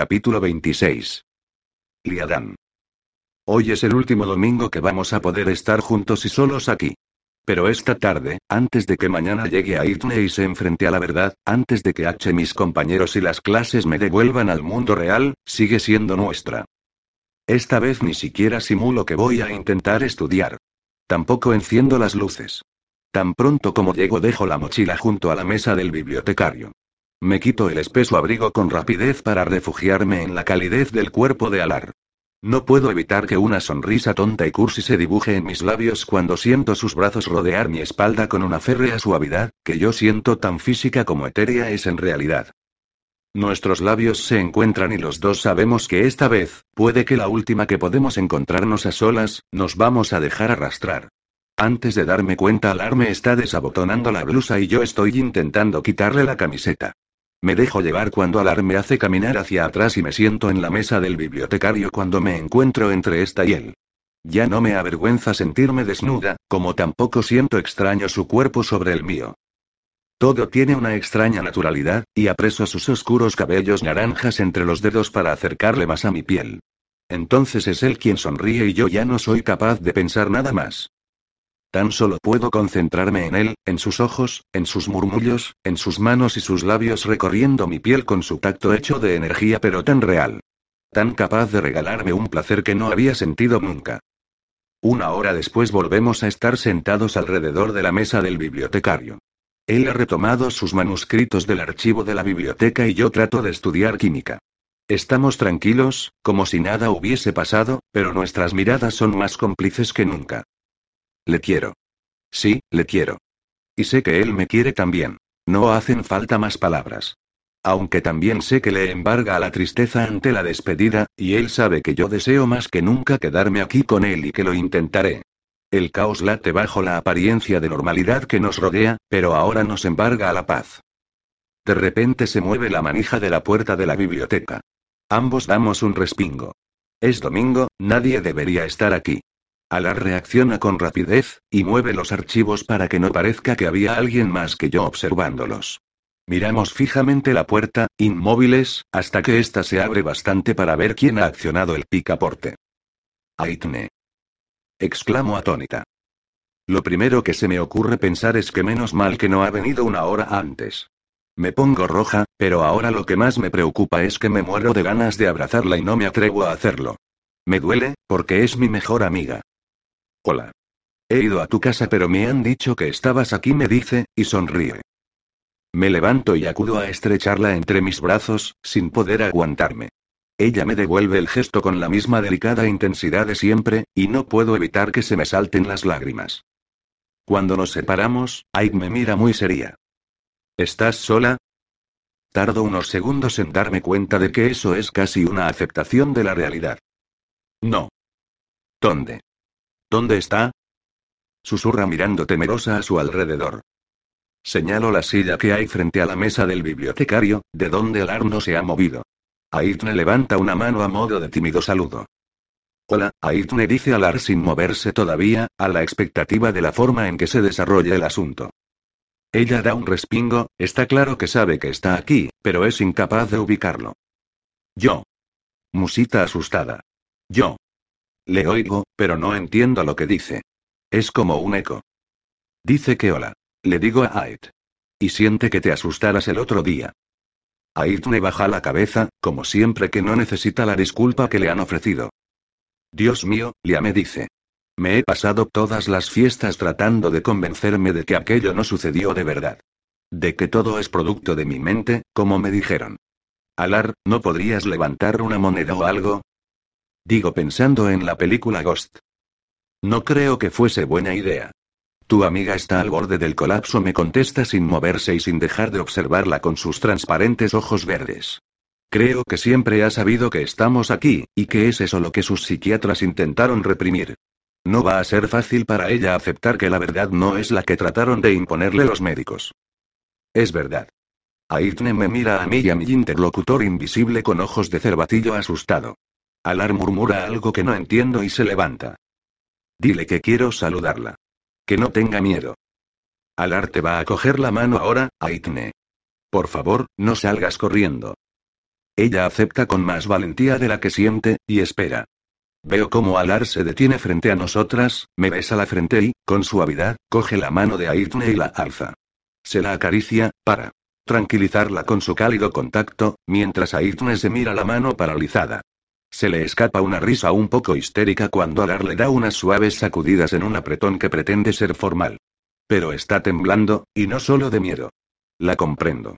Capítulo 26. Liadán. Hoy es el último domingo que vamos a poder estar juntos y solos aquí. Pero esta tarde, antes de que mañana llegue a Itne y se enfrente a la verdad, antes de que H mis compañeros y las clases me devuelvan al mundo real, sigue siendo nuestra. Esta vez ni siquiera simulo que voy a intentar estudiar. Tampoco enciendo las luces. Tan pronto como llego dejo la mochila junto a la mesa del bibliotecario. Me quito el espeso abrigo con rapidez para refugiarme en la calidez del cuerpo de Alar. No puedo evitar que una sonrisa tonta y cursi se dibuje en mis labios cuando siento sus brazos rodear mi espalda con una férrea suavidad, que yo siento tan física como etérea es en realidad. Nuestros labios se encuentran y los dos sabemos que esta vez, puede que la última que podemos encontrarnos a solas, nos vamos a dejar arrastrar. Antes de darme cuenta, Alar me está desabotonando la blusa y yo estoy intentando quitarle la camiseta. Me dejo llevar cuando Alar me hace caminar hacia atrás y me siento en la mesa del bibliotecario cuando me encuentro entre esta y él. Ya no me avergüenza sentirme desnuda, como tampoco siento extraño su cuerpo sobre el mío. Todo tiene una extraña naturalidad, y apreso sus oscuros cabellos naranjas entre los dedos para acercarle más a mi piel. Entonces es él quien sonríe y yo ya no soy capaz de pensar nada más. Tan solo puedo concentrarme en él, en sus ojos, en sus murmullos, en sus manos y sus labios recorriendo mi piel con su tacto hecho de energía pero tan real. Tan capaz de regalarme un placer que no había sentido nunca. Una hora después volvemos a estar sentados alrededor de la mesa del bibliotecario. Él ha retomado sus manuscritos del archivo de la biblioteca y yo trato de estudiar química. Estamos tranquilos, como si nada hubiese pasado, pero nuestras miradas son más cómplices que nunca. Le quiero. Sí, le quiero. Y sé que él me quiere también. No hacen falta más palabras. Aunque también sé que le embarga la tristeza ante la despedida, y él sabe que yo deseo más que nunca quedarme aquí con él y que lo intentaré. El caos late bajo la apariencia de normalidad que nos rodea, pero ahora nos embarga la paz. De repente se mueve la manija de la puerta de la biblioteca. Ambos damos un respingo. Es domingo, nadie debería estar aquí. Alar reacciona con rapidez, y mueve los archivos para que no parezca que había alguien más que yo observándolos. Miramos fijamente la puerta, inmóviles, hasta que ésta se abre bastante para ver quién ha accionado el picaporte. Aitne. Exclamo atónita. Lo primero que se me ocurre pensar es que menos mal que no ha venido una hora antes. Me pongo roja, pero ahora lo que más me preocupa es que me muero de ganas de abrazarla y no me atrevo a hacerlo. Me duele, porque es mi mejor amiga. Hola. He ido a tu casa pero me han dicho que estabas aquí, me dice, y sonríe. Me levanto y acudo a estrecharla entre mis brazos, sin poder aguantarme. Ella me devuelve el gesto con la misma delicada intensidad de siempre, y no puedo evitar que se me salten las lágrimas. Cuando nos separamos, Aik me mira muy seria. ¿Estás sola? Tardo unos segundos en darme cuenta de que eso es casi una aceptación de la realidad. No. ¿Dónde? ¿Dónde está? Susurra mirando temerosa a su alrededor. Señalo la silla que hay frente a la mesa del bibliotecario, de donde Alar no se ha movido. Aitne levanta una mano a modo de tímido saludo. Hola, Aitne dice Alar sin moverse todavía, a la expectativa de la forma en que se desarrolla el asunto. Ella da un respingo, está claro que sabe que está aquí, pero es incapaz de ubicarlo. Yo. Musita asustada. Yo. Le oigo, pero no entiendo lo que dice. Es como un eco. Dice que hola. Le digo a Ait. Y siente que te asustaras el otro día. Aitne baja la cabeza, como siempre que no necesita la disculpa que le han ofrecido. Dios mío, Lia me dice. Me he pasado todas las fiestas tratando de convencerme de que aquello no sucedió de verdad. De que todo es producto de mi mente, como me dijeron. Alar, ¿no podrías levantar una moneda o algo? Digo pensando en la película Ghost. No creo que fuese buena idea. Tu amiga está al borde del colapso, me contesta sin moverse y sin dejar de observarla con sus transparentes ojos verdes. Creo que siempre ha sabido que estamos aquí, y que es eso lo que sus psiquiatras intentaron reprimir. No va a ser fácil para ella aceptar que la verdad no es la que trataron de imponerle los médicos. Es verdad. Aitne me mira a mí y a mi interlocutor invisible con ojos de cervatillo asustado. Alar murmura algo que no entiendo y se levanta. Dile que quiero saludarla. Que no tenga miedo. Alar te va a coger la mano ahora, Aitne. Por favor, no salgas corriendo. Ella acepta con más valentía de la que siente, y espera. Veo cómo Alar se detiene frente a nosotras, me besa la frente y, con suavidad, coge la mano de Aitne y la alza. Se la acaricia, para tranquilizarla con su cálido contacto, mientras Aitne se mira la mano paralizada. Se le escapa una risa un poco histérica cuando Alar le da unas suaves sacudidas en un apretón que pretende ser formal. Pero está temblando, y no solo de miedo. La comprendo.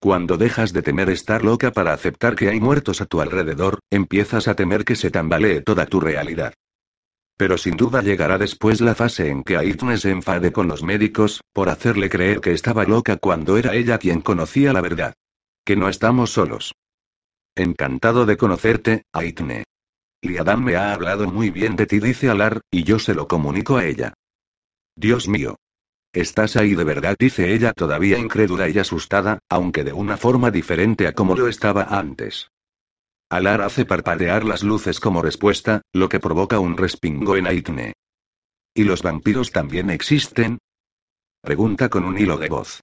Cuando dejas de temer estar loca para aceptar que hay muertos a tu alrededor, empiezas a temer que se tambalee toda tu realidad. Pero sin duda llegará después la fase en que Aitne se enfade con los médicos, por hacerle creer que estaba loca cuando era ella quien conocía la verdad. Que no estamos solos. Encantado de conocerte, Aitne. Liadam me ha hablado muy bien de ti, dice Alar, y yo se lo comunico a ella. Dios mío. ¿Estás ahí de verdad? dice ella todavía incrédula y asustada, aunque de una forma diferente a como lo estaba antes. Alar hace parpadear las luces como respuesta, lo que provoca un respingo en Aitne. ¿Y los vampiros también existen? Pregunta con un hilo de voz.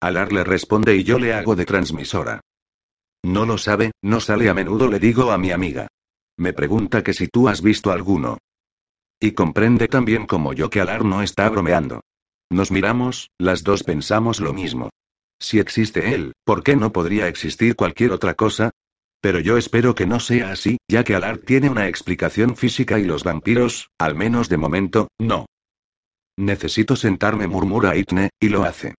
Alar le responde y yo le hago de transmisora. No lo sabe, no sale a menudo, le digo a mi amiga. Me pregunta que si tú has visto alguno. Y comprende también como yo que Alar no está bromeando. Nos miramos, las dos pensamos lo mismo. Si existe él, ¿por qué no podría existir cualquier otra cosa? Pero yo espero que no sea así, ya que Alar tiene una explicación física y los vampiros, al menos de momento, no. Necesito sentarme, murmura Itne, y lo hace.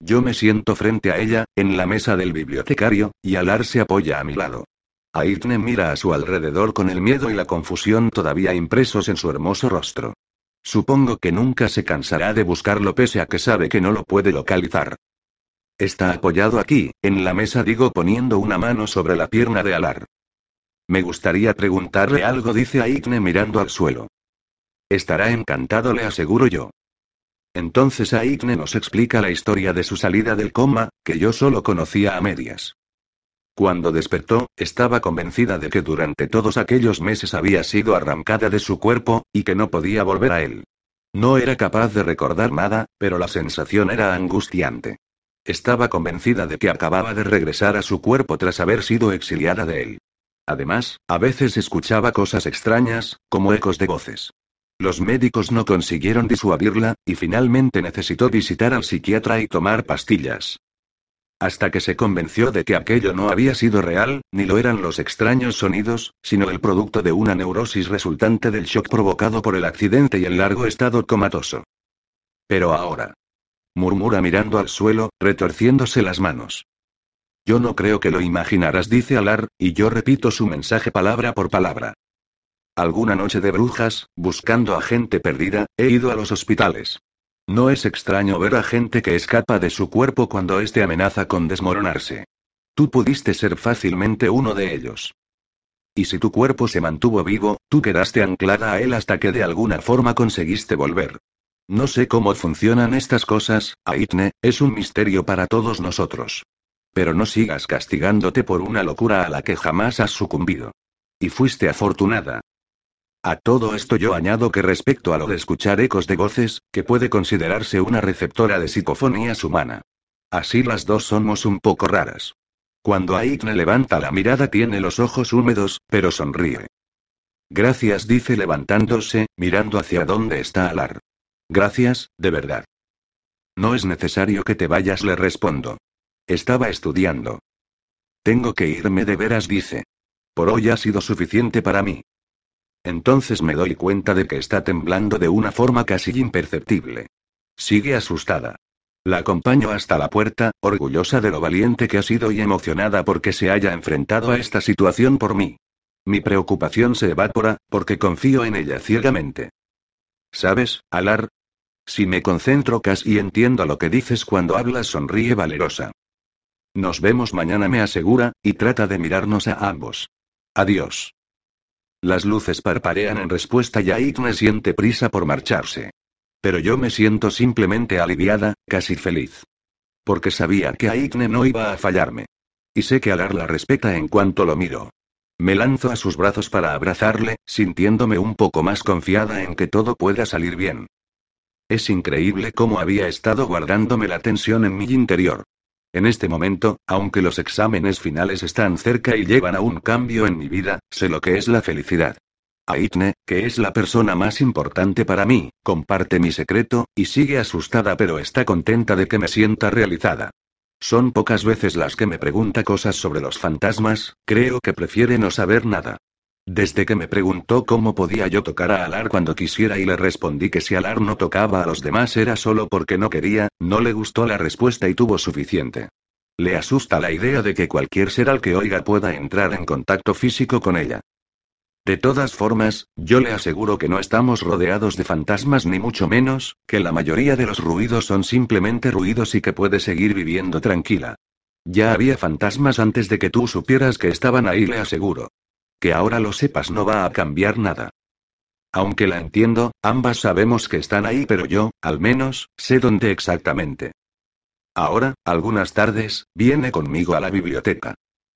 Yo me siento frente a ella, en la mesa del bibliotecario, y Alar se apoya a mi lado. Aitne mira a su alrededor con el miedo y la confusión todavía impresos en su hermoso rostro. Supongo que nunca se cansará de buscarlo pese a que sabe que no lo puede localizar. Está apoyado aquí, en la mesa digo poniendo una mano sobre la pierna de Alar. Me gustaría preguntarle algo, dice Aikne mirando al suelo. Estará encantado, le aseguro yo. Entonces Aikne nos explica la historia de su salida del coma, que yo solo conocía a medias. Cuando despertó, estaba convencida de que durante todos aquellos meses había sido arrancada de su cuerpo, y que no podía volver a él. No era capaz de recordar nada, pero la sensación era angustiante. Estaba convencida de que acababa de regresar a su cuerpo tras haber sido exiliada de él. Además, a veces escuchaba cosas extrañas, como ecos de voces. Los médicos no consiguieron disuadirla, y finalmente necesitó visitar al psiquiatra y tomar pastillas. Hasta que se convenció de que aquello no había sido real, ni lo eran los extraños sonidos, sino el producto de una neurosis resultante del shock provocado por el accidente y el largo estado comatoso. Pero ahora. murmura mirando al suelo, retorciéndose las manos. Yo no creo que lo imaginarás, dice Alar, y yo repito su mensaje palabra por palabra. Alguna noche de brujas, buscando a gente perdida, he ido a los hospitales. No es extraño ver a gente que escapa de su cuerpo cuando éste amenaza con desmoronarse. Tú pudiste ser fácilmente uno de ellos. Y si tu cuerpo se mantuvo vivo, tú quedaste anclada a él hasta que de alguna forma conseguiste volver. No sé cómo funcionan estas cosas, Aitne, es un misterio para todos nosotros. Pero no sigas castigándote por una locura a la que jamás has sucumbido. Y fuiste afortunada. A todo esto yo añado que respecto a lo de escuchar ecos de voces, que puede considerarse una receptora de psicofonías humana. Así las dos somos un poco raras. Cuando Aikne levanta la mirada tiene los ojos húmedos, pero sonríe. Gracias, dice levantándose, mirando hacia dónde está Alar. Gracias, de verdad. No es necesario que te vayas, le respondo. Estaba estudiando. Tengo que irme de veras, dice. Por hoy ha sido suficiente para mí. Entonces me doy cuenta de que está temblando de una forma casi imperceptible. Sigue asustada. La acompaño hasta la puerta, orgullosa de lo valiente que ha sido y emocionada porque se haya enfrentado a esta situación por mí. Mi preocupación se evapora, porque confío en ella ciegamente. ¿Sabes, Alar? Si me concentro casi entiendo lo que dices cuando hablas, sonríe valerosa. Nos vemos mañana, me asegura, y trata de mirarnos a ambos. Adiós. Las luces parparean en respuesta y Aikne siente prisa por marcharse. Pero yo me siento simplemente aliviada, casi feliz. Porque sabía que Aikne no iba a fallarme. Y sé que Alar la respeta en cuanto lo miro. Me lanzo a sus brazos para abrazarle, sintiéndome un poco más confiada en que todo pueda salir bien. Es increíble cómo había estado guardándome la tensión en mi interior. En este momento, aunque los exámenes finales están cerca y llevan a un cambio en mi vida, sé lo que es la felicidad. Aitne, que es la persona más importante para mí, comparte mi secreto, y sigue asustada pero está contenta de que me sienta realizada. Son pocas veces las que me pregunta cosas sobre los fantasmas, creo que prefiere no saber nada. Desde que me preguntó cómo podía yo tocar a Alar cuando quisiera y le respondí que si Alar no tocaba a los demás era solo porque no quería, no le gustó la respuesta y tuvo suficiente. Le asusta la idea de que cualquier ser al que oiga pueda entrar en contacto físico con ella. De todas formas, yo le aseguro que no estamos rodeados de fantasmas ni mucho menos, que la mayoría de los ruidos son simplemente ruidos y que puede seguir viviendo tranquila. Ya había fantasmas antes de que tú supieras que estaban ahí, le aseguro. Que ahora lo sepas no va a cambiar nada. Aunque la entiendo, ambas sabemos que están ahí, pero yo, al menos, sé dónde exactamente. Ahora, algunas tardes, viene conmigo a la biblioteca.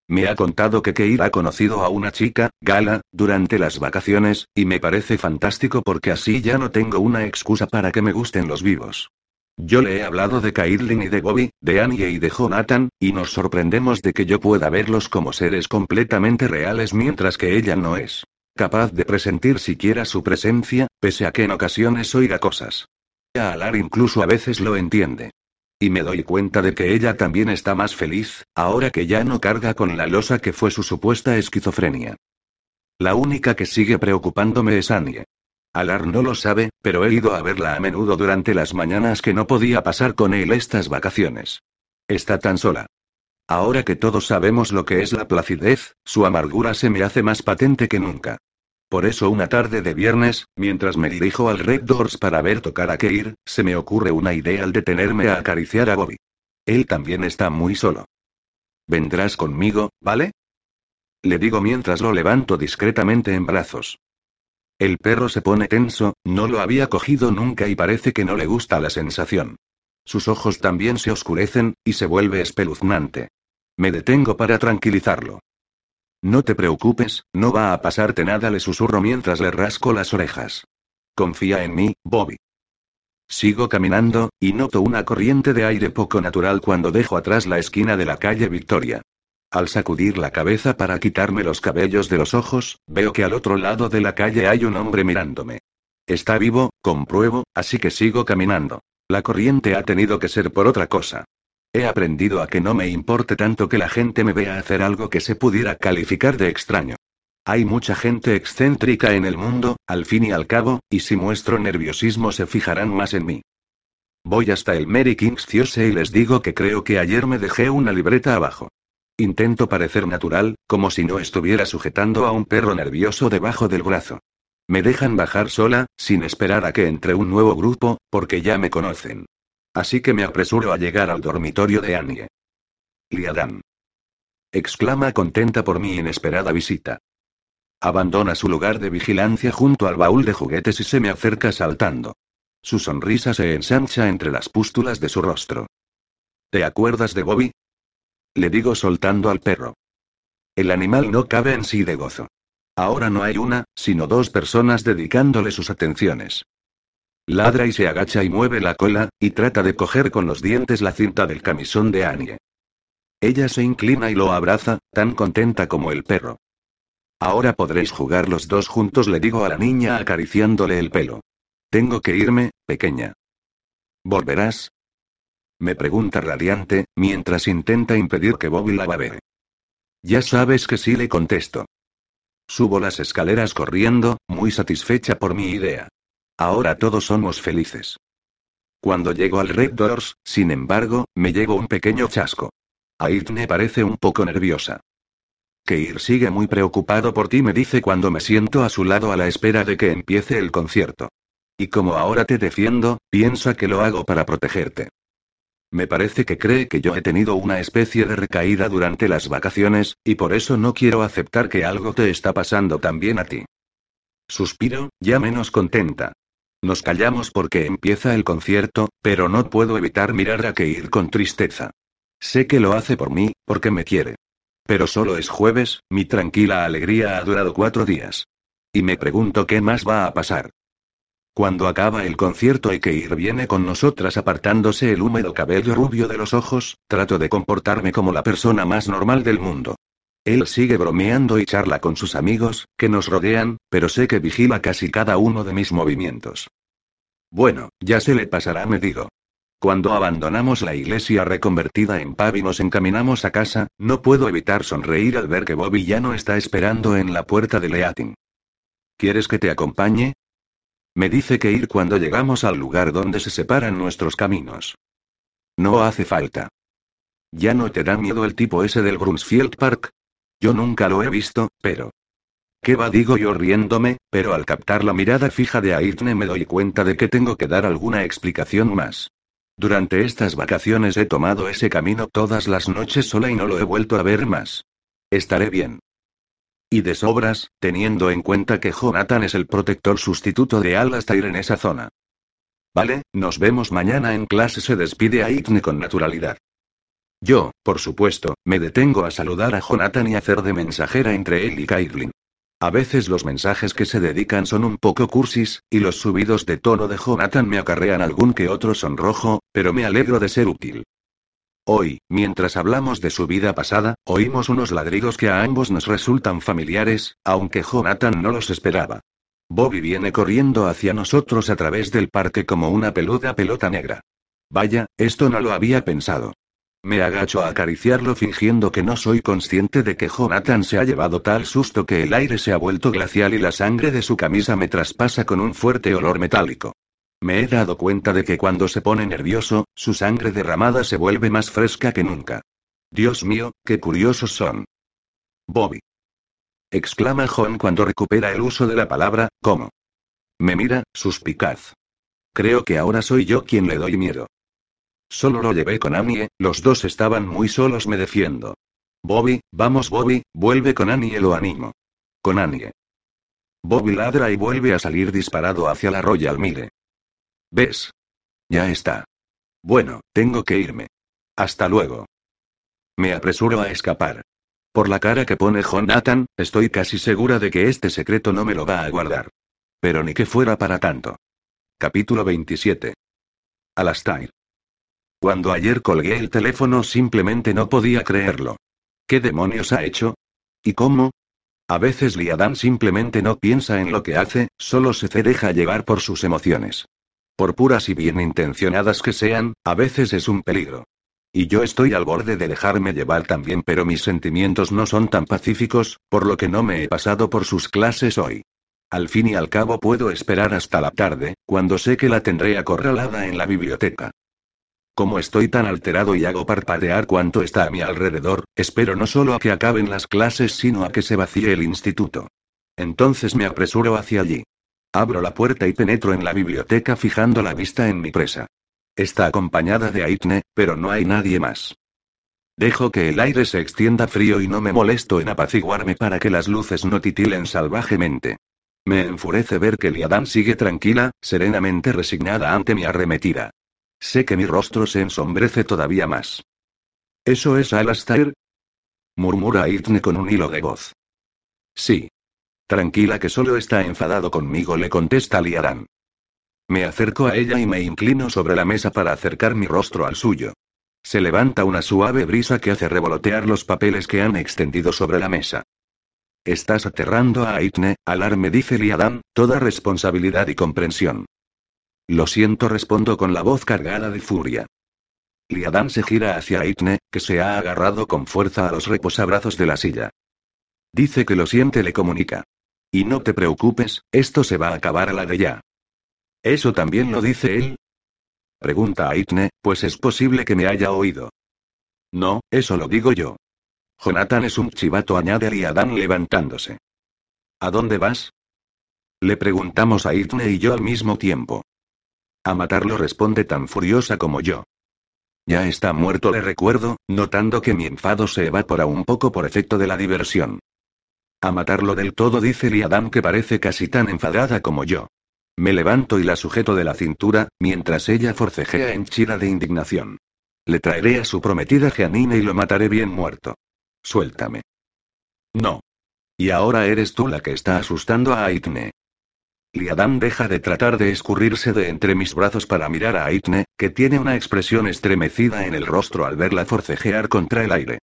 Me ha contado que Keir ha conocido a una chica, Gala, durante las vacaciones, y me parece fantástico porque así ya no tengo una excusa para que me gusten los vivos. Yo le he hablado de Kairlin y de Bobby, de Annie y de Jonathan, y nos sorprendemos de que yo pueda verlos como seres completamente reales mientras que ella no es capaz de presentir siquiera su presencia, pese a que en ocasiones oiga cosas. A Alar incluso a veces lo entiende. Y me doy cuenta de que ella también está más feliz, ahora que ya no carga con la losa que fue su supuesta esquizofrenia. La única que sigue preocupándome es Annie. Alar no lo sabe, pero he ido a verla a menudo durante las mañanas que no podía pasar con él estas vacaciones. Está tan sola. Ahora que todos sabemos lo que es la placidez, su amargura se me hace más patente que nunca. Por eso una tarde de viernes, mientras me dirijo al Red Doors para ver tocar a Keir, se me ocurre una idea al detenerme a acariciar a Bobby. Él también está muy solo. Vendrás conmigo, ¿vale? Le digo mientras lo levanto discretamente en brazos. El perro se pone tenso, no lo había cogido nunca y parece que no le gusta la sensación. Sus ojos también se oscurecen, y se vuelve espeluznante. Me detengo para tranquilizarlo. No te preocupes, no va a pasarte nada, le susurro mientras le rasco las orejas. Confía en mí, Bobby. Sigo caminando, y noto una corriente de aire poco natural cuando dejo atrás la esquina de la calle Victoria. Al sacudir la cabeza para quitarme los cabellos de los ojos, veo que al otro lado de la calle hay un hombre mirándome. Está vivo, compruebo, así que sigo caminando. La corriente ha tenido que ser por otra cosa. He aprendido a que no me importe tanto que la gente me vea hacer algo que se pudiera calificar de extraño. Hay mucha gente excéntrica en el mundo, al fin y al cabo, y si muestro nerviosismo se fijarán más en mí. Voy hasta el Mary King's Theatre y les digo que creo que ayer me dejé una libreta abajo. Intento parecer natural, como si no estuviera sujetando a un perro nervioso debajo del brazo. Me dejan bajar sola, sin esperar a que entre un nuevo grupo, porque ya me conocen. Así que me apresuro a llegar al dormitorio de Annie. Liadan. exclama contenta por mi inesperada visita. Abandona su lugar de vigilancia junto al baúl de juguetes y se me acerca saltando. Su sonrisa se ensancha entre las pústulas de su rostro. ¿Te acuerdas de Bobby? Le digo soltando al perro. El animal no cabe en sí de gozo. Ahora no hay una, sino dos personas dedicándole sus atenciones. Ladra y se agacha y mueve la cola, y trata de coger con los dientes la cinta del camisón de Annie. Ella se inclina y lo abraza, tan contenta como el perro. Ahora podréis jugar los dos juntos, le digo a la niña acariciándole el pelo. Tengo que irme, pequeña. ¿Volverás? Me pregunta radiante, mientras intenta impedir que Bobby la babee. Ya sabes que sí le contesto. Subo las escaleras corriendo, muy satisfecha por mi idea. Ahora todos somos felices. Cuando llego al Red Doors, sin embargo, me llevo un pequeño chasco. Aitne parece un poco nerviosa. Keir sigue muy preocupado por ti, me dice cuando me siento a su lado a la espera de que empiece el concierto. Y como ahora te defiendo, piensa que lo hago para protegerte. Me parece que cree que yo he tenido una especie de recaída durante las vacaciones, y por eso no quiero aceptar que algo te está pasando también a ti. Suspiro, ya menos contenta. Nos callamos porque empieza el concierto, pero no puedo evitar mirar a Keir con tristeza. Sé que lo hace por mí, porque me quiere. Pero solo es jueves, mi tranquila alegría ha durado cuatro días. Y me pregunto qué más va a pasar. Cuando acaba el concierto hay que ir viene con nosotras apartándose el húmedo cabello rubio de los ojos, trato de comportarme como la persona más normal del mundo. Él sigue bromeando y charla con sus amigos, que nos rodean, pero sé que vigila casi cada uno de mis movimientos. Bueno, ya se le pasará, me digo. Cuando abandonamos la iglesia reconvertida en pub y nos encaminamos a casa, no puedo evitar sonreír al ver que Bobby ya no está esperando en la puerta de Leatin. ¿Quieres que te acompañe? Me dice que ir cuando llegamos al lugar donde se separan nuestros caminos. No hace falta. ¿Ya no te da miedo el tipo ese del Brunsfield Park? Yo nunca lo he visto, pero... ¿Qué va? digo yo riéndome, pero al captar la mirada fija de Aitne me doy cuenta de que tengo que dar alguna explicación más. Durante estas vacaciones he tomado ese camino todas las noches sola y no lo he vuelto a ver más. Estaré bien. Y de sobras, teniendo en cuenta que Jonathan es el protector sustituto de Alastair en esa zona. Vale, nos vemos mañana en clase, se despide Aitne con naturalidad. Yo, por supuesto, me detengo a saludar a Jonathan y hacer de mensajera entre él y Caitlin. A veces los mensajes que se dedican son un poco cursis, y los subidos de tono de Jonathan me acarrean algún que otro sonrojo, pero me alegro de ser útil. Hoy, mientras hablamos de su vida pasada, oímos unos ladridos que a ambos nos resultan familiares, aunque Jonathan no los esperaba. Bobby viene corriendo hacia nosotros a través del parque como una peluda pelota negra. Vaya, esto no lo había pensado. Me agacho a acariciarlo fingiendo que no soy consciente de que Jonathan se ha llevado tal susto que el aire se ha vuelto glacial y la sangre de su camisa me traspasa con un fuerte olor metálico. Me he dado cuenta de que cuando se pone nervioso, su sangre derramada se vuelve más fresca que nunca. Dios mío, qué curiosos son. Bobby. exclama John cuando recupera el uso de la palabra, ¿cómo? Me mira, suspicaz. Creo que ahora soy yo quien le doy miedo. Solo lo llevé con Annie, los dos estaban muy solos, me defiendo. Bobby, vamos Bobby, vuelve con Annie, lo animo. Con Annie. Bobby ladra y vuelve a salir disparado hacia la Royal Mire. ¿Ves? Ya está. Bueno, tengo que irme. Hasta luego. Me apresuro a escapar. Por la cara que pone Jonathan, estoy casi segura de que este secreto no me lo va a guardar. Pero ni que fuera para tanto. Capítulo 27. Alastair. Cuando ayer colgué el teléfono simplemente no podía creerlo. ¿Qué demonios ha hecho? ¿Y cómo? A veces Liadan simplemente no piensa en lo que hace, solo se deja llevar por sus emociones. Por puras y bien intencionadas que sean, a veces es un peligro. Y yo estoy al borde de dejarme llevar también, pero mis sentimientos no son tan pacíficos, por lo que no me he pasado por sus clases hoy. Al fin y al cabo puedo esperar hasta la tarde, cuando sé que la tendré acorralada en la biblioteca. Como estoy tan alterado y hago parpadear cuanto está a mi alrededor, espero no solo a que acaben las clases sino a que se vacíe el instituto. Entonces me apresuro hacia allí. Abro la puerta y penetro en la biblioteca fijando la vista en mi presa. Está acompañada de Aitne, pero no hay nadie más. Dejo que el aire se extienda frío y no me molesto en apaciguarme para que las luces no titilen salvajemente. Me enfurece ver que Liadan sigue tranquila, serenamente resignada ante mi arremetida. Sé que mi rostro se ensombrece todavía más. ¿Eso es Alastair? murmura Itne con un hilo de voz. Sí. Tranquila que solo está enfadado conmigo, le contesta Liaran. Me acerco a ella y me inclino sobre la mesa para acercar mi rostro al suyo. Se levanta una suave brisa que hace revolotear los papeles que han extendido sobre la mesa. Estás aterrando a Aitne, alarme dice Liadan, toda responsabilidad y comprensión. Lo siento, respondo con la voz cargada de furia. Liadan se gira hacia Aitne, que se ha agarrado con fuerza a los reposabrazos de la silla. Dice que lo siente, le comunica. Y no te preocupes, esto se va a acabar a la de ya. ¿Eso también lo dice él? Pregunta Aitne, pues es posible que me haya oído. No, eso lo digo yo. Jonathan es un chivato, añade Liadan levantándose. ¿A dónde vas? Le preguntamos a Itne y yo al mismo tiempo. A matarlo responde tan furiosa como yo. Ya está muerto, le recuerdo, notando que mi enfado se evapora un poco por efecto de la diversión. A matarlo del todo, dice Liadam que parece casi tan enfadada como yo. Me levanto y la sujeto de la cintura, mientras ella forcejea en chira de indignación. Le traeré a su prometida Jeanine y lo mataré bien muerto. Suéltame. No. Y ahora eres tú la que está asustando a Aitne. Liadán deja de tratar de escurrirse de entre mis brazos para mirar a Aitne, que tiene una expresión estremecida en el rostro al verla forcejear contra el aire.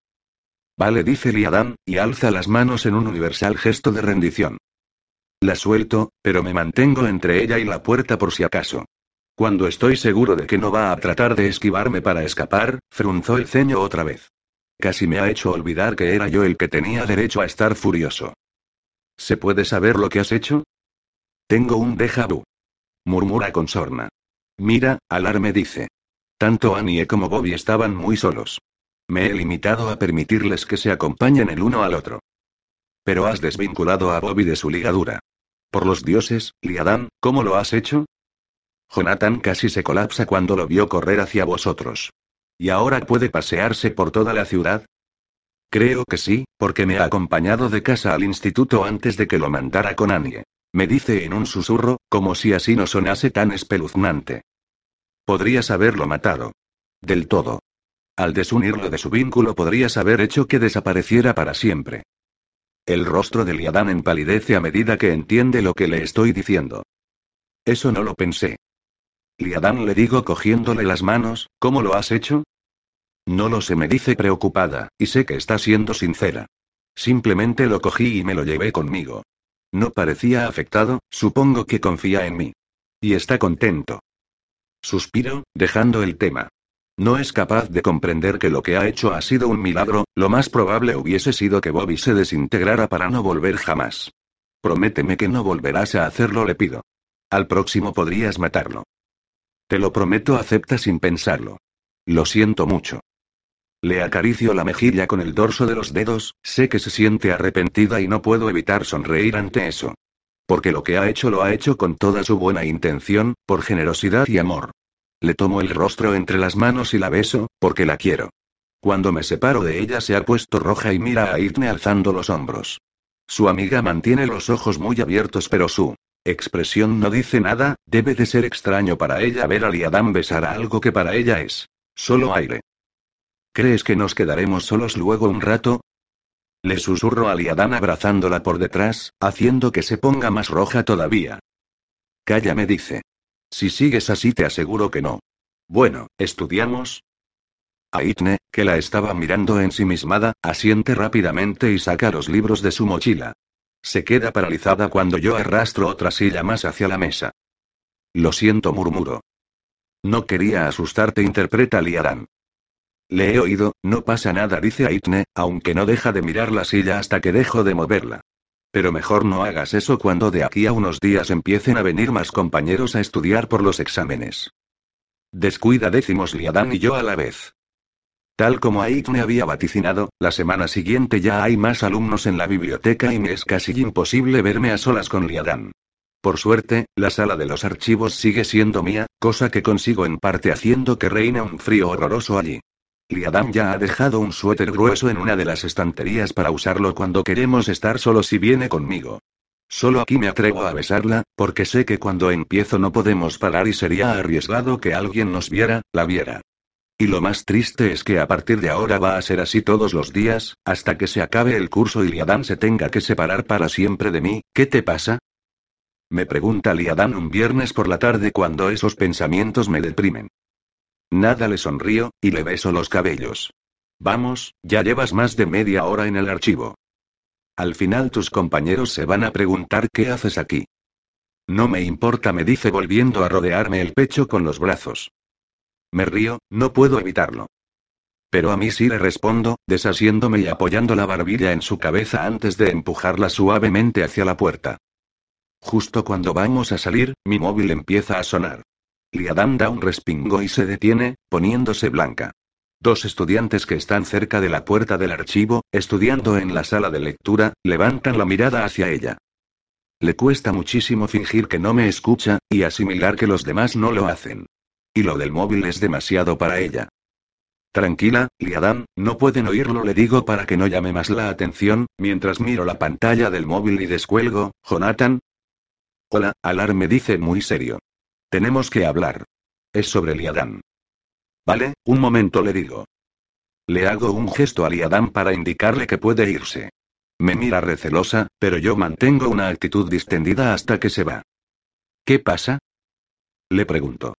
Vale, dice Liadán, y alza las manos en un universal gesto de rendición. La suelto, pero me mantengo entre ella y la puerta por si acaso. Cuando estoy seguro de que no va a tratar de esquivarme para escapar, frunzó el ceño otra vez. Casi me ha hecho olvidar que era yo el que tenía derecho a estar furioso. ¿Se puede saber lo que has hecho? Tengo un déjà vu. Murmura con sorna. Mira, Alar dice. Tanto Annie como Bobby estaban muy solos. Me he limitado a permitirles que se acompañen el uno al otro. Pero has desvinculado a Bobby de su ligadura. Por los dioses, Liadán, ¿cómo lo has hecho? Jonathan casi se colapsa cuando lo vio correr hacia vosotros. ¿Y ahora puede pasearse por toda la ciudad? Creo que sí, porque me ha acompañado de casa al instituto antes de que lo mandara con Annie. Me dice en un susurro, como si así no sonase tan espeluznante. Podrías haberlo matado. Del todo. Al desunirlo de su vínculo podrías haber hecho que desapareciera para siempre. El rostro de Liadán empalidece a medida que entiende lo que le estoy diciendo. Eso no lo pensé. Liadán le digo cogiéndole las manos, ¿cómo lo has hecho? No lo sé, me dice preocupada, y sé que está siendo sincera. Simplemente lo cogí y me lo llevé conmigo. No parecía afectado, supongo que confía en mí. Y está contento. Suspiro, dejando el tema. No es capaz de comprender que lo que ha hecho ha sido un milagro, lo más probable hubiese sido que Bobby se desintegrara para no volver jamás. Prométeme que no volverás a hacerlo, le pido. Al próximo podrías matarlo. Te lo prometo, acepta sin pensarlo. Lo siento mucho. Le acaricio la mejilla con el dorso de los dedos, sé que se siente arrepentida y no puedo evitar sonreír ante eso. Porque lo que ha hecho lo ha hecho con toda su buena intención, por generosidad y amor. Le tomo el rostro entre las manos y la beso, porque la quiero. Cuando me separo de ella se ha puesto roja y mira a Itne alzando los hombros. Su amiga mantiene los ojos muy abiertos pero su expresión no dice nada, debe de ser extraño para ella ver a Liadam besar a algo que para ella es solo aire. ¿Crees que nos quedaremos solos luego un rato? Le susurro a Liadán abrazándola por detrás, haciendo que se ponga más roja todavía. Calla, me dice. Si sigues así te aseguro que no. Bueno, ¿estudiamos? Aitne, que la estaba mirando ensimismada, asiente rápidamente y saca los libros de su mochila. Se queda paralizada cuando yo arrastro otra silla más hacia la mesa. Lo siento, murmuro. No quería asustarte, interpreta Liadán. Le he oído, no pasa nada, dice Aitne, aunque no deja de mirar la silla hasta que dejo de moverla. Pero mejor no hagas eso cuando de aquí a unos días empiecen a venir más compañeros a estudiar por los exámenes. Descuida, decimos Liadán y yo a la vez. Tal como Aitne había vaticinado, la semana siguiente ya hay más alumnos en la biblioteca y me es casi imposible verme a solas con Liadán. Por suerte, la sala de los archivos sigue siendo mía, cosa que consigo en parte haciendo que reine un frío horroroso allí. Liadam ya ha dejado un suéter grueso en una de las estanterías para usarlo cuando queremos estar solos y viene conmigo. Solo aquí me atrevo a besarla, porque sé que cuando empiezo no podemos parar y sería arriesgado que alguien nos viera, la viera. Y lo más triste es que a partir de ahora va a ser así todos los días, hasta que se acabe el curso y Liadam se tenga que separar para siempre de mí. ¿Qué te pasa? Me pregunta Liadam un viernes por la tarde cuando esos pensamientos me deprimen. Nada le sonrío, y le beso los cabellos. Vamos, ya llevas más de media hora en el archivo. Al final tus compañeros se van a preguntar qué haces aquí. No me importa, me dice volviendo a rodearme el pecho con los brazos. Me río, no puedo evitarlo. Pero a mí sí le respondo, desasiéndome y apoyando la barbilla en su cabeza antes de empujarla suavemente hacia la puerta. Justo cuando vamos a salir, mi móvil empieza a sonar. Liadam da un respingo y se detiene, poniéndose blanca. Dos estudiantes que están cerca de la puerta del archivo, estudiando en la sala de lectura, levantan la mirada hacia ella. Le cuesta muchísimo fingir que no me escucha, y asimilar que los demás no lo hacen. Y lo del móvil es demasiado para ella. Tranquila, Liadam, no pueden oírlo, le digo para que no llame más la atención, mientras miro la pantalla del móvil y descuelgo. Jonathan. Hola, Alar me dice muy serio. Tenemos que hablar. Es sobre Liadán. Vale, un momento le digo. Le hago un gesto a Liadán para indicarle que puede irse. Me mira recelosa, pero yo mantengo una actitud distendida hasta que se va. ¿Qué pasa? Le pregunto.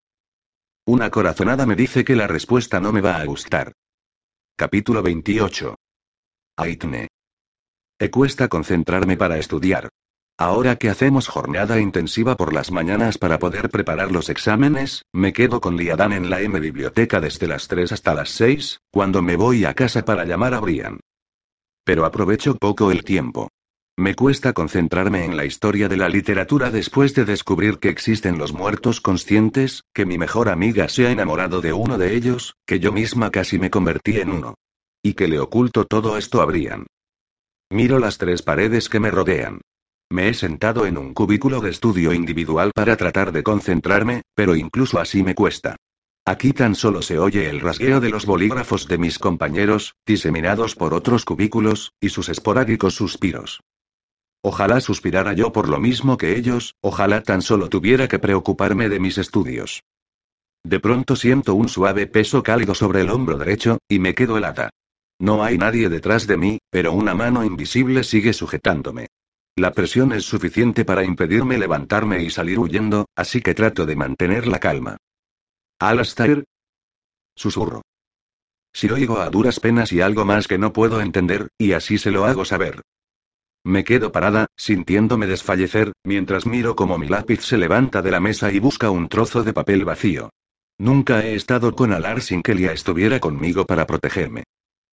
Una corazonada me dice que la respuesta no me va a gustar. Capítulo 28. Aitne. Me cuesta concentrarme para estudiar. Ahora que hacemos jornada intensiva por las mañanas para poder preparar los exámenes, me quedo con Liadan en la M biblioteca desde las 3 hasta las 6, cuando me voy a casa para llamar a Brian. Pero aprovecho poco el tiempo. Me cuesta concentrarme en la historia de la literatura después de descubrir que existen los muertos conscientes, que mi mejor amiga se ha enamorado de uno de ellos, que yo misma casi me convertí en uno. Y que le oculto todo esto a Brian. Miro las tres paredes que me rodean. Me he sentado en un cubículo de estudio individual para tratar de concentrarme, pero incluso así me cuesta. Aquí tan solo se oye el rasgueo de los bolígrafos de mis compañeros, diseminados por otros cubículos, y sus esporádicos suspiros. Ojalá suspirara yo por lo mismo que ellos, ojalá tan solo tuviera que preocuparme de mis estudios. De pronto siento un suave peso cálido sobre el hombro derecho, y me quedo helada. No hay nadie detrás de mí, pero una mano invisible sigue sujetándome. La presión es suficiente para impedirme levantarme y salir huyendo, así que trato de mantener la calma. Alastair. Susurro. Si oigo a duras penas y algo más que no puedo entender, y así se lo hago saber. Me quedo parada, sintiéndome desfallecer, mientras miro cómo mi lápiz se levanta de la mesa y busca un trozo de papel vacío. Nunca he estado con Alar sin que Lia estuviera conmigo para protegerme.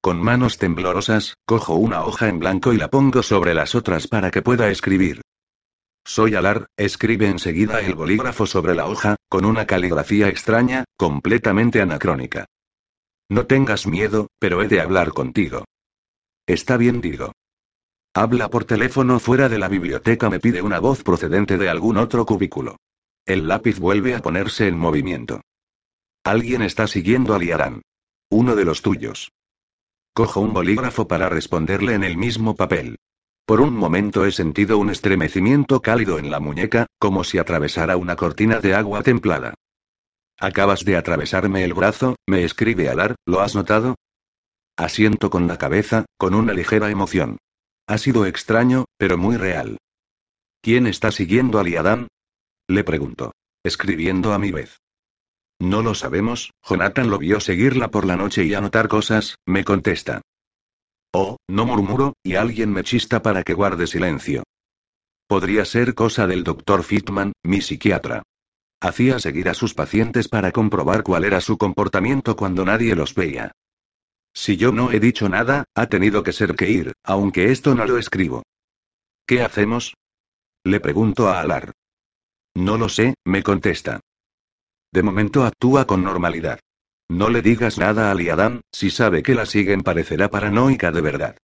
Con manos temblorosas, cojo una hoja en blanco y la pongo sobre las otras para que pueda escribir. Soy Alar, escribe enseguida el bolígrafo sobre la hoja, con una caligrafía extraña, completamente anacrónica. No tengas miedo, pero he de hablar contigo. Está bien, digo. Habla por teléfono fuera de la biblioteca, me pide una voz procedente de algún otro cubículo. El lápiz vuelve a ponerse en movimiento. Alguien está siguiendo a Liarán. Uno de los tuyos. Cojo un bolígrafo para responderle en el mismo papel. Por un momento he sentido un estremecimiento cálido en la muñeca, como si atravesara una cortina de agua templada. Acabas de atravesarme el brazo, me escribe Alar, ¿lo has notado? Asiento con la cabeza, con una ligera emoción. Ha sido extraño, pero muy real. ¿Quién está siguiendo a Liadam? Le pregunto. Escribiendo a mi vez. No lo sabemos, Jonathan lo vio seguirla por la noche y anotar cosas, me contesta. Oh, no murmuro, y alguien me chista para que guarde silencio. Podría ser cosa del doctor Fitman, mi psiquiatra. Hacía seguir a sus pacientes para comprobar cuál era su comportamiento cuando nadie los veía. Si yo no he dicho nada, ha tenido que ser que ir, aunque esto no lo escribo. ¿Qué hacemos? Le pregunto a Alar. No lo sé, me contesta. De momento actúa con normalidad. No le digas nada a Liadam, si sabe que la siguen parecerá paranoica de verdad.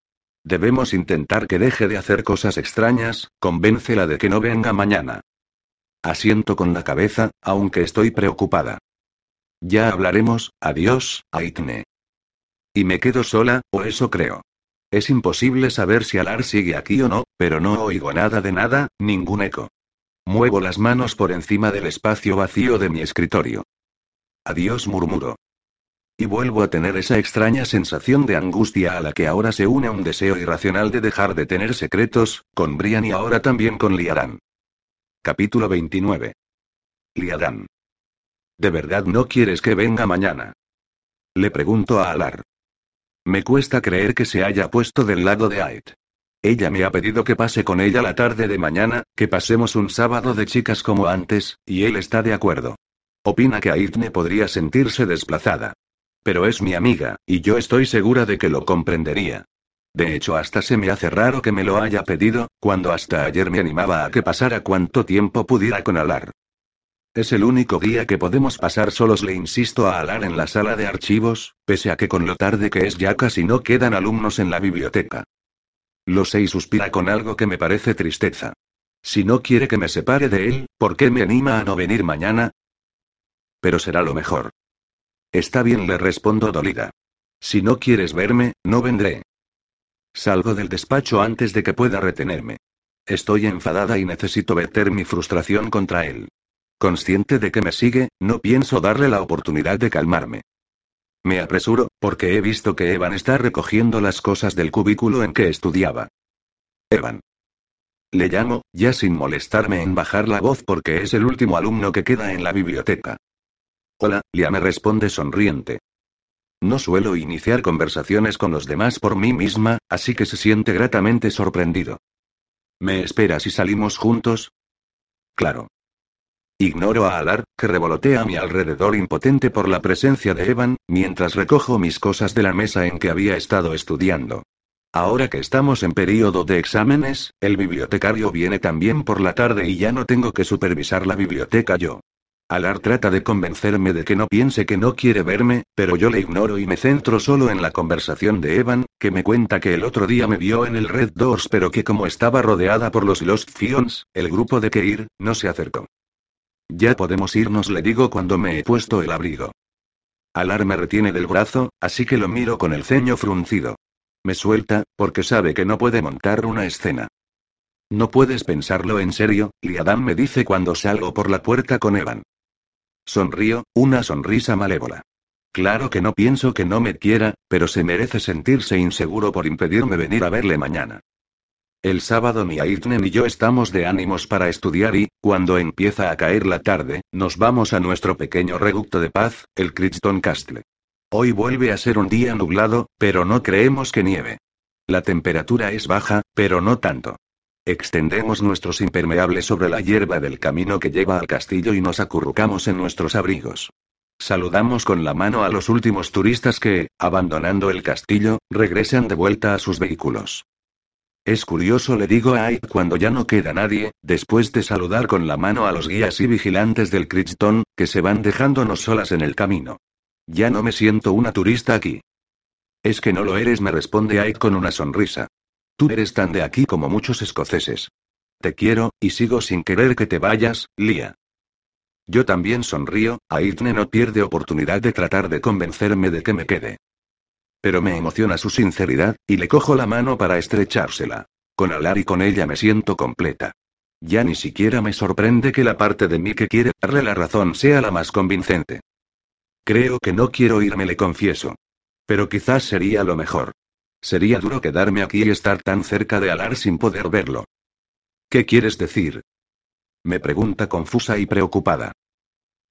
Debemos intentar que deje de hacer cosas extrañas, convéncela de que no venga mañana. Asiento con la cabeza, aunque estoy preocupada. Ya hablaremos, adiós, Aitne. Y me quedo sola, o eso creo. Es imposible saber si Alar sigue aquí o no, pero no oigo nada de nada, ningún eco. Muevo las manos por encima del espacio vacío de mi escritorio. Adiós murmuro. Y vuelvo a tener esa extraña sensación de angustia a la que ahora se une un deseo irracional de dejar de tener secretos, con Brian y ahora también con Liaran. Capítulo 29. Liaran. ¿De verdad no quieres que venga mañana? Le pregunto a Alar. Me cuesta creer que se haya puesto del lado de Ait. Ella me ha pedido que pase con ella la tarde de mañana, que pasemos un sábado de chicas como antes, y él está de acuerdo. Opina que Aitne podría sentirse desplazada. Pero es mi amiga, y yo estoy segura de que lo comprendería. De hecho, hasta se me hace raro que me lo haya pedido, cuando hasta ayer me animaba a que pasara cuanto tiempo pudiera con Alar. Es el único día que podemos pasar solos, le insisto a Alar en la sala de archivos, pese a que con lo tarde que es ya casi no quedan alumnos en la biblioteca. Lo sé y suspira con algo que me parece tristeza. Si no quiere que me separe de él, ¿por qué me anima a no venir mañana? Pero será lo mejor. Está bien, le respondo dolida. Si no quieres verme, no vendré. Salgo del despacho antes de que pueda retenerme. Estoy enfadada y necesito verter mi frustración contra él. Consciente de que me sigue, no pienso darle la oportunidad de calmarme. Me apresuro, porque he visto que Evan está recogiendo las cosas del cubículo en que estudiaba. Evan. Le llamo, ya sin molestarme en bajar la voz porque es el último alumno que queda en la biblioteca. Hola, Lia me responde sonriente. No suelo iniciar conversaciones con los demás por mí misma, así que se siente gratamente sorprendido. ¿Me esperas si salimos juntos? Claro. Ignoro a Alar, que revolotea a mi alrededor impotente por la presencia de Evan, mientras recojo mis cosas de la mesa en que había estado estudiando. Ahora que estamos en período de exámenes, el bibliotecario viene también por la tarde y ya no tengo que supervisar la biblioteca yo. Alar trata de convencerme de que no piense que no quiere verme, pero yo le ignoro y me centro solo en la conversación de Evan, que me cuenta que el otro día me vio en el Red Doors pero que como estaba rodeada por los Lost Fions, el grupo de Keir, no se acercó. Ya podemos irnos, le digo cuando me he puesto el abrigo. Alar me retiene del brazo, así que lo miro con el ceño fruncido. Me suelta, porque sabe que no puede montar una escena. No puedes pensarlo en serio, Liadam me dice cuando salgo por la puerta con Evan. Sonrío, una sonrisa malévola. Claro que no pienso que no me quiera, pero se merece sentirse inseguro por impedirme venir a verle mañana. El sábado ni Aitnen ni yo estamos de ánimos para estudiar y, cuando empieza a caer la tarde, nos vamos a nuestro pequeño reducto de paz, el Crichton Castle. Hoy vuelve a ser un día nublado, pero no creemos que nieve. La temperatura es baja, pero no tanto. Extendemos nuestros impermeables sobre la hierba del camino que lleva al castillo y nos acurrucamos en nuestros abrigos. Saludamos con la mano a los últimos turistas que, abandonando el castillo, regresan de vuelta a sus vehículos. Es curioso, le digo a Ike cuando ya no queda nadie, después de saludar con la mano a los guías y vigilantes del Crichton, que se van dejándonos solas en el camino. Ya no me siento una turista aquí. Es que no lo eres, me responde Ike con una sonrisa. Tú eres tan de aquí como muchos escoceses. Te quiero, y sigo sin querer que te vayas, Lia. Yo también sonrío, Aitne no pierde oportunidad de tratar de convencerme de que me quede. Pero me emociona su sinceridad, y le cojo la mano para estrechársela. Con Alar y con ella me siento completa. Ya ni siquiera me sorprende que la parte de mí que quiere darle la razón sea la más convincente. Creo que no quiero irme, le confieso. Pero quizás sería lo mejor. Sería duro quedarme aquí y estar tan cerca de Alar sin poder verlo. ¿Qué quieres decir? Me pregunta confusa y preocupada.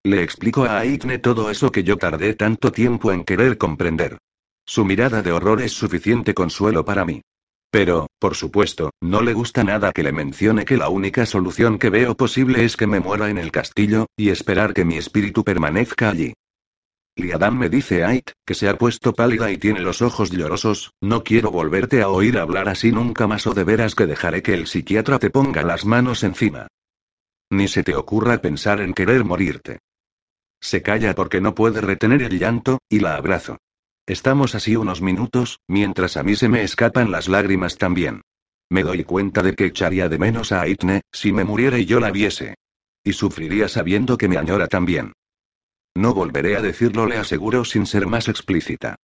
Le explico a Aitne todo eso que yo tardé tanto tiempo en querer comprender. Su mirada de horror es suficiente consuelo para mí. Pero, por supuesto, no le gusta nada que le mencione que la única solución que veo posible es que me muera en el castillo, y esperar que mi espíritu permanezca allí. Liadam me dice Ait, que se ha puesto pálida y tiene los ojos llorosos, no quiero volverte a oír hablar así nunca más o de veras que dejaré que el psiquiatra te ponga las manos encima. Ni se te ocurra pensar en querer morirte. Se calla porque no puede retener el llanto, y la abrazo. Estamos así unos minutos, mientras a mí se me escapan las lágrimas también. Me doy cuenta de que echaría de menos a Aitne, si me muriera y yo la viese. Y sufriría sabiendo que me añora también. No volveré a decirlo, le aseguro sin ser más explícita.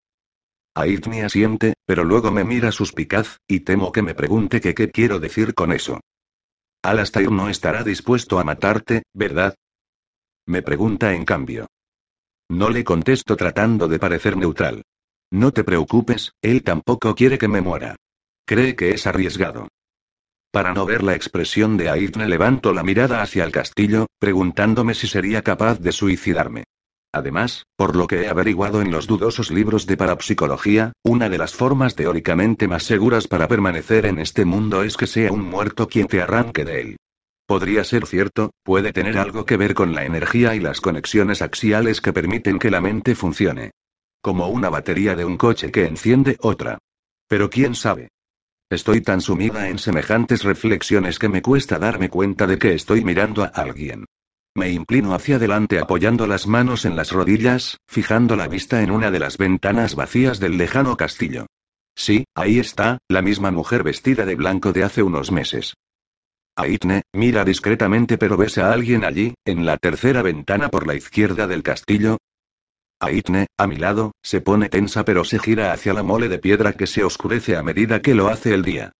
Aitne asiente, pero luego me mira suspicaz, y temo que me pregunte qué quiero decir con eso. Alastair no estará dispuesto a matarte, ¿verdad? Me pregunta en cambio. No le contesto tratando de parecer neutral. No te preocupes, él tampoco quiere que me muera. Cree que es arriesgado. Para no ver la expresión de Aitne levanto la mirada hacia el castillo, preguntándome si sería capaz de suicidarme. Además, por lo que he averiguado en los dudosos libros de parapsicología, una de las formas teóricamente más seguras para permanecer en este mundo es que sea un muerto quien te arranque de él. Podría ser cierto, puede tener algo que ver con la energía y las conexiones axiales que permiten que la mente funcione. Como una batería de un coche que enciende otra. Pero quién sabe. Estoy tan sumida en semejantes reflexiones que me cuesta darme cuenta de que estoy mirando a alguien. Me inclino hacia adelante apoyando las manos en las rodillas, fijando la vista en una de las ventanas vacías del lejano castillo. Sí, ahí está, la misma mujer vestida de blanco de hace unos meses. Aitne, mira discretamente pero ves a alguien allí, en la tercera ventana por la izquierda del castillo. Aitne, a mi lado, se pone tensa pero se gira hacia la mole de piedra que se oscurece a medida que lo hace el día.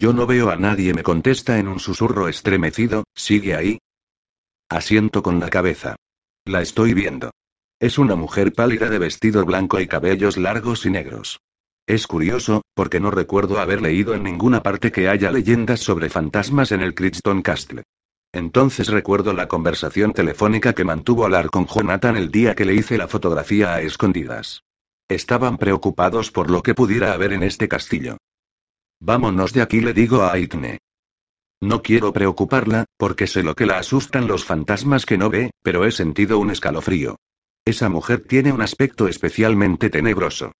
Yo no veo a nadie, me contesta en un susurro estremecido, ¿sigue ahí? Asiento con la cabeza. La estoy viendo. Es una mujer pálida de vestido blanco y cabellos largos y negros. Es curioso, porque no recuerdo haber leído en ninguna parte que haya leyendas sobre fantasmas en el Crichton Castle. Entonces recuerdo la conversación telefónica que mantuvo Alar con Jonathan el día que le hice la fotografía a escondidas. Estaban preocupados por lo que pudiera haber en este castillo. Vámonos de aquí, le digo a Aitne. No quiero preocuparla, porque sé lo que la asustan los fantasmas que no ve, pero he sentido un escalofrío. Esa mujer tiene un aspecto especialmente tenebroso.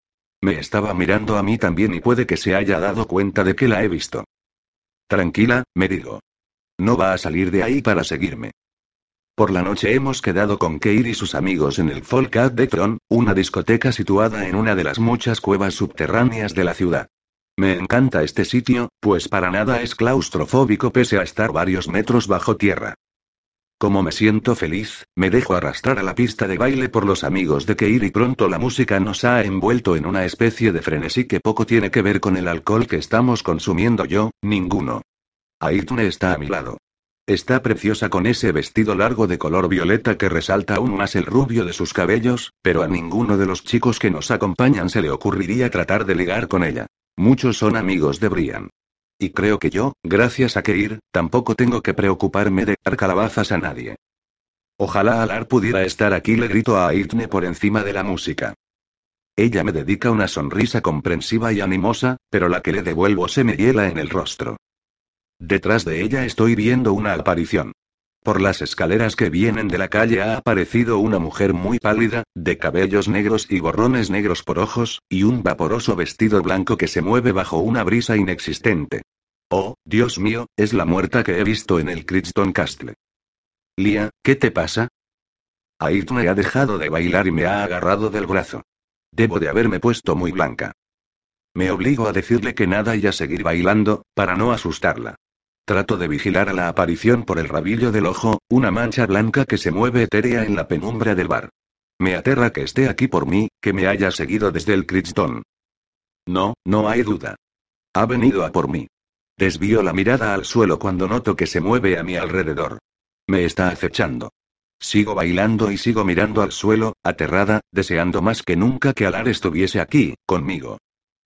Me estaba mirando a mí también y puede que se haya dado cuenta de que la he visto. Tranquila, me digo. No va a salir de ahí para seguirme. Por la noche hemos quedado con Keir y sus amigos en el Folkat de Tron, una discoteca situada en una de las muchas cuevas subterráneas de la ciudad. Me encanta este sitio, pues para nada es claustrofóbico pese a estar varios metros bajo tierra. Como me siento feliz, me dejo arrastrar a la pista de baile por los amigos de Keir y pronto la música nos ha envuelto en una especie de frenesí que poco tiene que ver con el alcohol que estamos consumiendo yo, ninguno. Aitne está a mi lado. Está preciosa con ese vestido largo de color violeta que resalta aún más el rubio de sus cabellos, pero a ninguno de los chicos que nos acompañan se le ocurriría tratar de ligar con ella. Muchos son amigos de Brian. Y creo que yo, gracias a Keir, tampoco tengo que preocuparme de dar calabazas a nadie. Ojalá Alar pudiera estar aquí, le grito a Aitne por encima de la música. Ella me dedica una sonrisa comprensiva y animosa, pero la que le devuelvo se me hiela en el rostro. Detrás de ella estoy viendo una aparición. Por las escaleras que vienen de la calle ha aparecido una mujer muy pálida, de cabellos negros y borrones negros por ojos, y un vaporoso vestido blanco que se mueve bajo una brisa inexistente. Oh, Dios mío, es la muerta que he visto en el Crichton Castle. Lia, ¿qué te pasa? Aitne ha dejado de bailar y me ha agarrado del brazo. Debo de haberme puesto muy blanca. Me obligo a decirle que nada y a seguir bailando, para no asustarla. Trato de vigilar a la aparición por el rabillo del ojo, una mancha blanca que se mueve etérea en la penumbra del bar. Me aterra que esté aquí por mí, que me haya seguido desde el Crichton. No, no hay duda. Ha venido a por mí. Desvío la mirada al suelo cuando noto que se mueve a mi alrededor. Me está acechando. Sigo bailando y sigo mirando al suelo, aterrada, deseando más que nunca que Alar estuviese aquí, conmigo.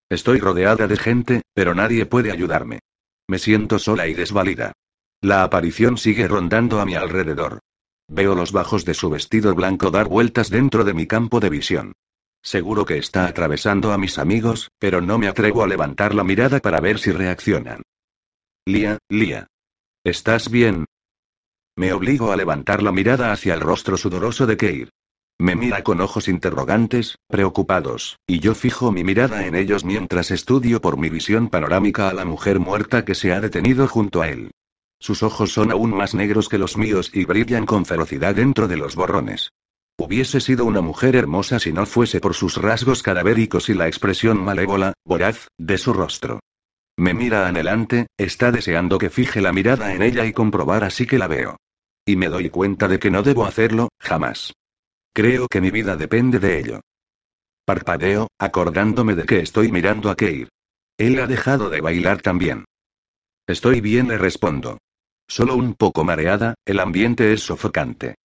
Estoy rodeada de gente, pero nadie puede ayudarme. Me siento sola y desvalida. La aparición sigue rondando a mi alrededor. Veo los bajos de su vestido blanco dar vueltas dentro de mi campo de visión. Seguro que está atravesando a mis amigos, pero no me atrevo a levantar la mirada para ver si reaccionan. Lía, Lía. ¿Estás bien? Me obligo a levantar la mirada hacia el rostro sudoroso de Keir. Me mira con ojos interrogantes, preocupados, y yo fijo mi mirada en ellos mientras estudio por mi visión panorámica a la mujer muerta que se ha detenido junto a él. Sus ojos son aún más negros que los míos y brillan con ferocidad dentro de los borrones. Hubiese sido una mujer hermosa si no fuese por sus rasgos cadavéricos y la expresión malévola, voraz, de su rostro. Me mira adelante, está deseando que fije la mirada en ella y comprobar así que la veo. Y me doy cuenta de que no debo hacerlo, jamás. Creo que mi vida depende de ello. Parpadeo, acordándome de que estoy mirando a Keir. Él ha dejado de bailar también. Estoy bien, le respondo. Solo un poco mareada, el ambiente es sofocante.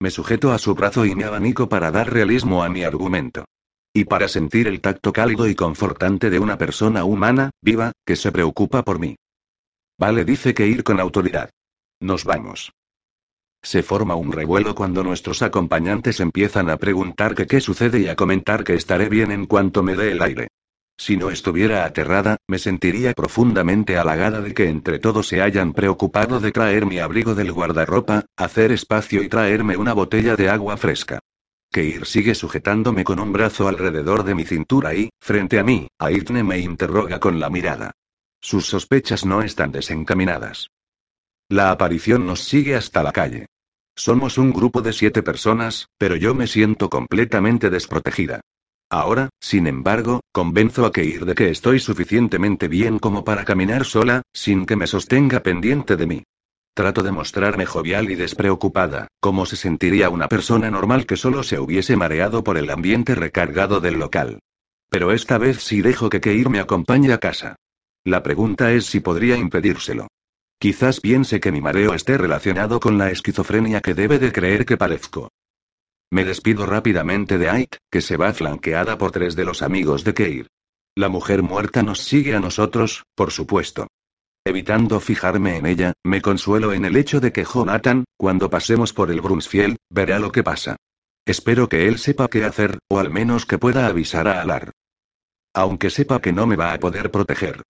Me sujeto a su brazo y me abanico para dar realismo a mi argumento. Y para sentir el tacto cálido y confortante de una persona humana, viva, que se preocupa por mí. Vale, dice que ir con autoridad. Nos vamos. Se forma un revuelo cuando nuestros acompañantes empiezan a preguntar que qué sucede y a comentar que estaré bien en cuanto me dé el aire. Si no estuviera aterrada, me sentiría profundamente halagada de que entre todos se hayan preocupado de traer mi abrigo del guardarropa, hacer espacio y traerme una botella de agua fresca. Keir sigue sujetándome con un brazo alrededor de mi cintura y, frente a mí, Aitne me interroga con la mirada. Sus sospechas no están desencaminadas. La aparición nos sigue hasta la calle. Somos un grupo de siete personas, pero yo me siento completamente desprotegida. Ahora, sin embargo, convenzo a Keir de que estoy suficientemente bien como para caminar sola, sin que me sostenga pendiente de mí. Trato de mostrarme jovial y despreocupada, como se sentiría una persona normal que solo se hubiese mareado por el ambiente recargado del local. Pero esta vez sí dejo que Keir me acompañe a casa. La pregunta es si podría impedírselo. Quizás piense que mi mareo esté relacionado con la esquizofrenia que debe de creer que parezco. Me despido rápidamente de Ait, que se va flanqueada por tres de los amigos de Keir. La mujer muerta nos sigue a nosotros, por supuesto. Evitando fijarme en ella, me consuelo en el hecho de que Jonathan, cuando pasemos por el Brumsfield, verá lo que pasa. Espero que él sepa qué hacer, o al menos que pueda avisar a Alar. Aunque sepa que no me va a poder proteger.